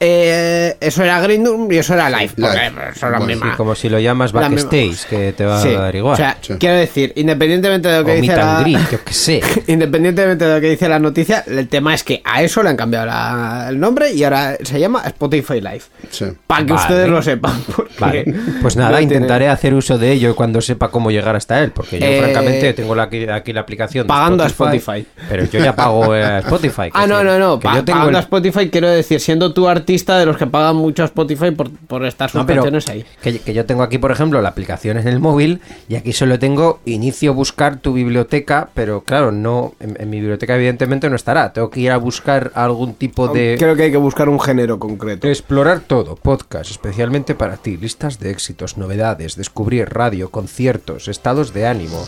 A: Eh, eso era Green Room y eso era Live.
B: Live.
A: Porque son la
B: Bueno,
A: misma.
C: Sí, como si lo llamas backstage, que te va
A: Sí,
C: a dar igual.
A: O sea,
B: Sí.
A: quiero decir, independientemente de lo que
C: o
A: dice la.
C: and greet, yo qué sé.
A: Independientemente de lo que dice la noticia, el tema es que a eso le han cambiado la- el nombre y ahora se llama Spotify Live.
B: Sí.
A: Para que
C: Vale.
A: ustedes lo sepan.
C: Vale, pues nada,
A: tiene-
C: intentaré hacer uso de ello cuando sepa cómo llegar hasta él, porque yo
A: Eh,
C: francamente tengo la- aquí, aquí la aplicación de
A: pagando a Spotify.
C: pero yo ya pago eh, a Spotify. que
A: Ah, no, no, no.
C: que
A: pa-
C: yo tengo
A: pagando
C: el-
A: a Spotify, quiero decir, siendo tu artista artista de los que pagan mucho a Spotify por, por estar sus
C: No, pero
A: canciones ahí.
C: Que, que yo tengo aquí, por ejemplo, la aplicación en el móvil y aquí solo tengo inicio buscar tu biblioteca, pero claro, no en, en mi biblioteca evidentemente no estará. Tengo que ir a buscar algún tipo de...
A: Creo que hay que buscar un género concreto.
C: Explorar todo, podcast especialmente para ti, listas de éxitos, novedades, descubrir radio, conciertos, estados de ánimo.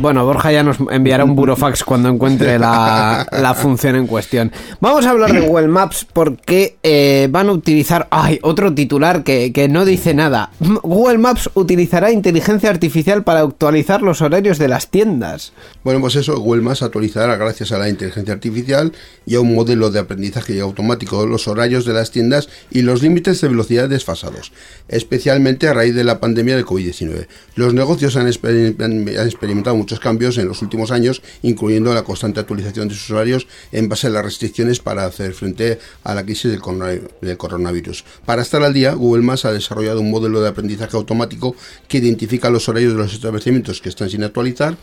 A: Bueno, Borja ya nos enviará un burofax cuando encuentre la, la función en cuestión. Vamos a hablar de Google Maps porque eh, van a utilizar... ¡Ay! Otro titular que, que no dice nada. Google Maps utilizará inteligencia artificial para actualizar los horarios de las tiendas.
B: Bueno, pues eso, Google Maps actualizará gracias a la inteligencia artificial y a un modelo de aprendizaje automático los horarios de las tiendas y los límites de velocidad desfasados, especialmente a raíz de la pandemia del COVID-19. Los negocios han, exper- han experimentado muchos cambios en los últimos años, incluyendo la constante actualización de sus horarios en base a las restricciones para hacer frente a la crisis del corona- del coronavirus. Para estar al día, Google Maps ha desarrollado un modelo de aprendizaje automático que identifica los horarios de los establecimientos que están sin actualizar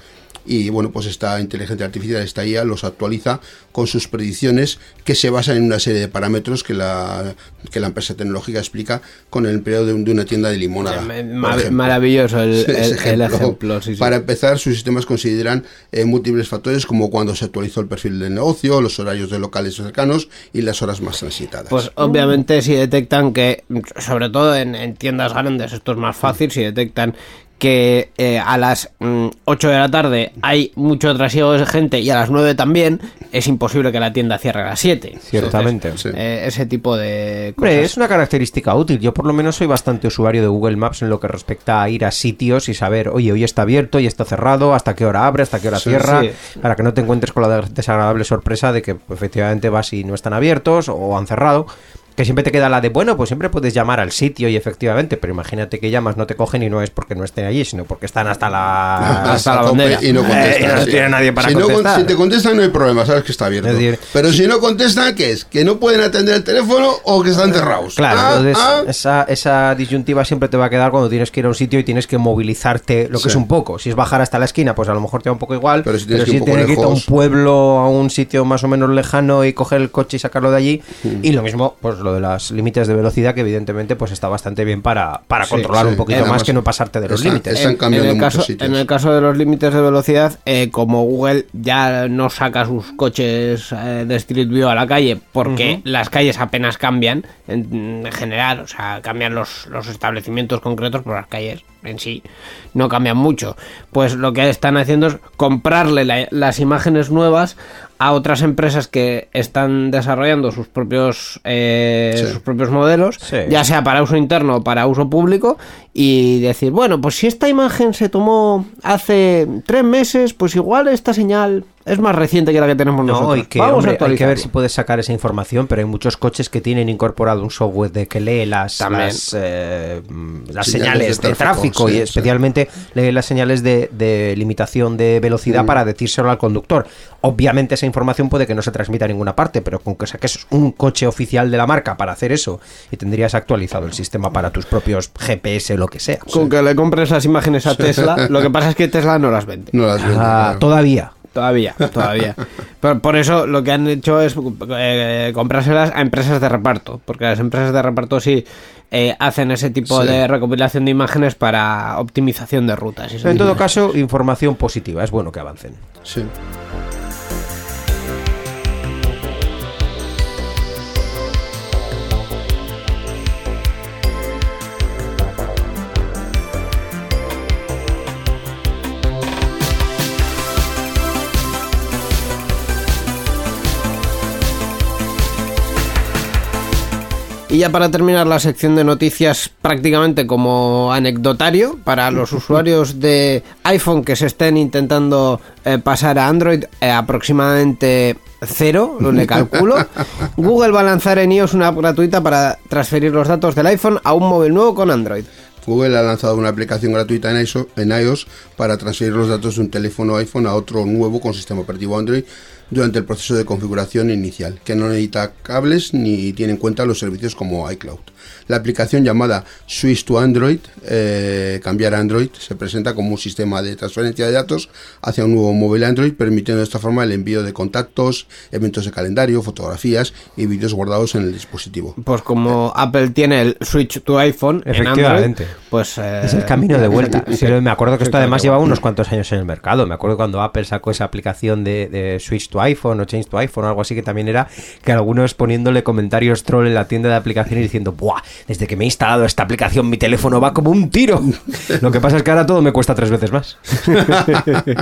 B: y bueno, pues esta inteligencia artificial, esta IA, los actualiza con sus predicciones que se basan en una serie de parámetros que la, que la empresa tecnológica explica con el empleo de, un- de una tienda de limonada. Ejemplo.
A: maravilloso el, el- el ejemplo. sí, sí.
B: Para empezar, sus sistemas consideran eh, múltiples factores como cuando se actualizó el perfil del negocio, los horarios de locales cercanos y las horas más transitadas.
A: Pues obviamente si detectan que, sobre todo en, en tiendas grandes, esto es más fácil, si detectan que eh, a las mm, 8 de la tarde hay mucho trasiego de gente y a las 9 también, es imposible que la tienda cierre a las 7.
C: Ciertamente.
A: Entonces, eh, ese tipo de
C: Hombre,
A: cosas.
C: es una característica útil. Yo por lo menos soy bastante usuario de Google Maps en lo que respecta a ir a sitios y saber, oye, hoy está abierto, hoy está cerrado, hasta qué hora abre, hasta qué hora
B: Sí,
C: cierra,
A: sí.
C: para que no te encuentres con la desagradable sorpresa de que pues, efectivamente vas y no están abiertos o han cerrado. Que siempre te queda la de, bueno, pues siempre puedes llamar al sitio y efectivamente, pero imagínate que llamas, no te cogen y no es porque no estén allí, sino porque están hasta la...
A: hasta la bandera.
B: Y no
C: Eh,
B: contestan.
C: y no
B: sí.
C: tiene nadie para
B: si, no
C: contestar.
B: si te contestan no hay problema, sabes que está abierto.
C: Es decir-
B: Pero si no contestan, ¿qué es? ¿Que no pueden atender el teléfono o que están cerrados?
C: Claro,
B: Ah,
C: entonces
B: ah.
C: Esa, esa disyuntiva siempre te va a quedar cuando tienes que ir a un sitio y tienes que movilizarte, lo que
B: Sí.
C: es un poco. Si es bajar hasta la esquina, pues a lo mejor te da un poco igual.
B: Pero si tienes que ir un poco
C: tienes que irte a un pueblo, a un sitio más o menos lejano y coger el coche y sacarlo de allí.
B: Mm.
C: Y lo mismo, pues lo de los límites de velocidad, que evidentemente pues está bastante bien para, para
A: Sí,
C: controlar
B: sí.
C: un poquito más que no pasarte de los límites.
B: están
A: En-
B: cambiando
A: en el caso,
B: sitios.
A: En el caso de los límites de velocidad, eh, como Google ya no saca sus coches eh, de Street View a la calle porque las calles apenas cambian en, en general, o sea, cambian los, los establecimientos concretos, pero las calles en sí no cambian mucho. Pues lo que están haciendo es comprarle la- las imágenes nuevas a otras empresas que están desarrollando sus propios eh,
B: Sí.
A: sus propios modelos,
C: Sí.
A: ya sea para uso interno o para uso público, y decir, bueno, pues si esta imagen se tomó hace tres meses, pues igual esta señal es más reciente que la que tenemos
C: No,
A: nosotros.
C: y que,
A: Vamos
C: hombre,
A: a
C: hay que ver si puedes sacar esa información, pero hay muchos coches que tienen incorporado un software de que lee las,
A: También.
C: las, eh, mm, las
B: Señales
C: señales
B: de
C: de
B: tráfico, sí,
C: y
B: sí.
C: especialmente lee las señales de, de limitación de velocidad
B: Mm.
C: para decírselo al conductor. Obviamente esa información puede que no se transmita a ninguna parte, pero con que saques un coche oficial de la marca para hacer eso y tendrías actualizado el sistema para tus propios GPS o lo que sea.
A: Con que le compres las imágenes a Tesla, lo que pasa es que Tesla no las vende.
B: No las venden,
C: Ah,
B: claro.
C: todavía.
A: Todavía, todavía. Por, por eso lo que han hecho es eh, comprárselas a empresas de reparto, porque las empresas de reparto sí eh, hacen ese tipo
B: Sí.
A: de recopilación de imágenes para optimización de rutas. y
C: En todo caso, información positiva. Es bueno que avancen.
B: Sí.
A: Y ya para terminar la sección de noticias prácticamente como anecdotario para los usuarios de iPhone que se estén intentando eh, pasar a Android eh, aproximadamente cero, lo le calculo. Google va a lanzar en iOS una app gratuita para transferir los datos del iPhone a un móvil nuevo con Android.
B: Google ha lanzado una aplicación gratuita en iOS, en iOS para transferir los datos de un teléfono iPhone a otro nuevo con sistema operativo Android durante el proceso de configuración inicial, que no necesita cables ni tiene en cuenta los servicios como iCloud. La aplicación llamada Switch to Android, eh, cambiar a Android, se presenta como un sistema de transferencia de datos hacia un nuevo móvil Android, permitiendo de esta forma el envío de contactos, eventos de calendario, fotografías y vídeos guardados en el dispositivo.
A: Pues como Apple tiene el Switch to iPhone, en Android,
C: Efectivamente.
A: pues eh,
C: Es el camino de vuelta.
A: sí,
C: Pero me acuerdo que esto además lleva unos cuantos años en el mercado. Me acuerdo cuando Apple sacó esa aplicación de, de Switch to iPhone o Change to iPhone o algo así que también era que algunos poniéndole comentarios troll en la tienda de aplicaciones diciendo, ¡buah! Desde que me he instalado esta aplicación mi teléfono va como un tiro. Lo que pasa es que ahora todo me cuesta tres veces más.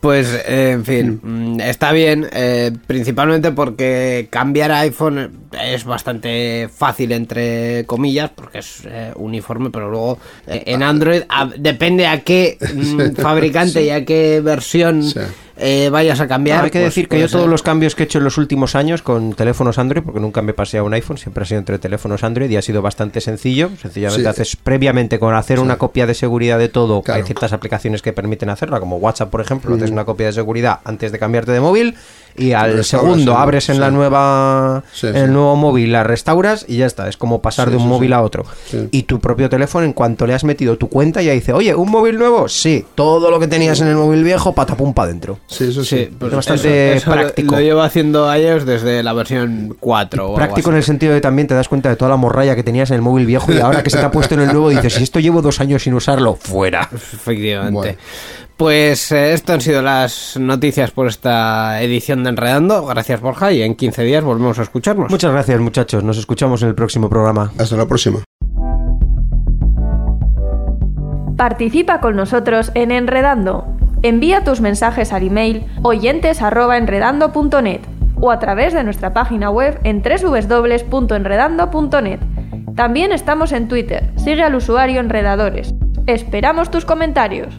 A: Pues, eh, en fin, mm, está bien, eh, principalmente porque cambiar a iPhone es bastante fácil, entre comillas, porque es eh, uniforme, pero luego eh, en Android a- depende a qué mm, fabricante y a qué versión
B: Sí.
A: Eh, vayas a cambiar.
C: hay que
A: pues
C: decir que yo todos los cambios que he hecho en los últimos años con teléfonos Android, porque nunca me pasé a un iPhone, siempre ha sido entre teléfonos Android y ha sido bastante sencillo. Sencillamente
B: Sí.
C: haces previamente con hacer una copia de seguridad de todo.
B: Claro.
C: Hay ciertas aplicaciones que permiten hacerla, como WhatsApp, por ejemplo, haces una copia de seguridad antes de cambiarte de móvil y al segundo abres en la nueva
B: Sí,
C: en
B: sí.
C: el nuevo móvil, la restauras y ya está. Es como pasar
B: Sí,
C: de un
B: sí,
C: móvil
B: sí.
C: a otro.
B: Sí.
C: Y tu propio teléfono, en cuanto le has metido tu cuenta, ya dice, oye, ¿un móvil nuevo? Sí. Todo lo que tenías en el móvil viejo, patapum para adentro.
B: Sí, eso sí.
A: Sí, pues
C: Es bastante
A: eso- eso lo-
C: práctico.
A: Lo, llevo haciendo iOS desde la versión 4. o algo
C: Práctico en el sentido de también te das cuenta de toda la morralla que tenías en el móvil viejo y ahora que se te ha puesto en el nuevo dices, si esto llevo dos años sin usarlo, fuera.
A: Efectivamente.
B: Bueno.
A: Pues eh, esto han sido las noticias por esta edición de Enredando. Gracias, Borja, y en 15 días volvemos a escucharnos.
C: Muchas gracias muchachos, nos escuchamos en el próximo programa.
B: Hasta la próxima.
G: Participa con nosotros en Enredando. Envía tus mensajes al email oyentes@enredando.net o a través de nuestra página web en www.enredando.net. También estamos en Twitter. Sigue al usuario Enredadores. Esperamos tus comentarios.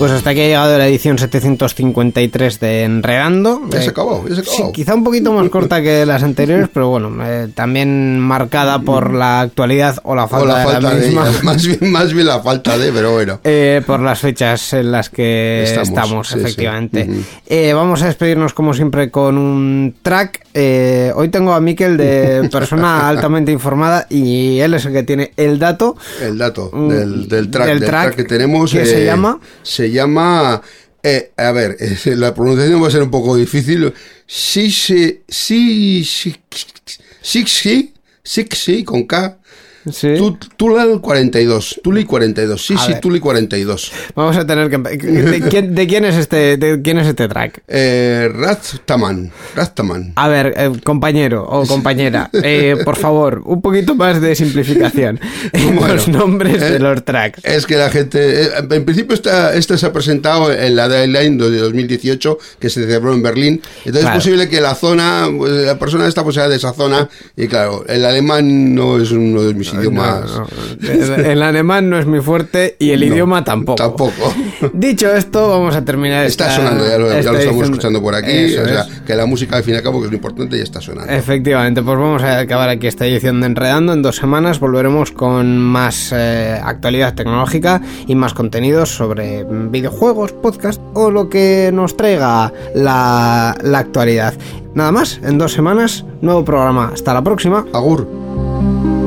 A: Pues hasta aquí ha llegado la edición 753 de Enredando.
B: Ya se
A: Eh,
B: acabó, ya se
A: Sí,
B: acabó.
A: quizá un poquito más corta que las anteriores, pero bueno, eh, también marcada por la actualidad o la
B: O
A: falta,
B: la
A: de
B: falta
A: la
B: de
A: misma.
B: ella. Más bien, más bien la falta de, pero bueno.
A: Eh, por las fechas en las que estamos,
B: Estamos, sí, sí.
A: efectivamente. Eh, vamos a despedirnos como siempre con un track. Hoy tengo a Miquel de persona altamente informada y él es el que tiene el dato.
B: El dato
A: Mm,
B: del, del track,
A: del
B: del
A: track,
B: que tenemos.
A: ¿qué se llama?
B: Se llama. eh, a ver, eh, la pronunciación va a ser un poco difícil. Sí, sí, sí, sí, sí, sí, con K.
A: Sí.
B: Tu- Tulal 42. Tuli 42. Sí,
A: A
B: sí,
A: ver.
B: Tuli 42.
A: Vamos a tener que. ¿De quién, de quién es este, de quién es este track?
B: Eh, Raztaman. Raztaman.
A: A ver, eh, compañero o compañera, eh, por favor, un poquito más de simplificación en
B: Bueno,
A: los nombres de
B: eh,
A: los tracks.
B: Es que la gente, eh, en principio esta, esta se ha presentado en la Deadline de 2018 que se celebró en Berlín. Entonces
A: Claro.
B: es posible que la zona, pues, la persona esta pues sea de esa zona y claro, el alemán no es uno de mis idiomas.
A: No, no, el, alemán no es muy fuerte y el
B: No,
A: idioma tampoco.
B: Tampoco.
A: Dicho esto, vamos a terminar.
B: Está
A: esta-
B: sonando, ya lo, ya lo estamos escuchando por aquí.
A: Eso
B: o sea,
A: es.
B: que la música al fin y al cabo que es lo importante ya está sonando.
A: Efectivamente, pues vamos a acabar aquí esta edición de Enredando. En dos semanas volveremos con más eh, actualidad tecnológica y más contenidos sobre videojuegos, podcast o lo que nos traiga la, la actualidad. Nada más, en dos semanas, nuevo programa. Hasta la próxima.
B: Agur.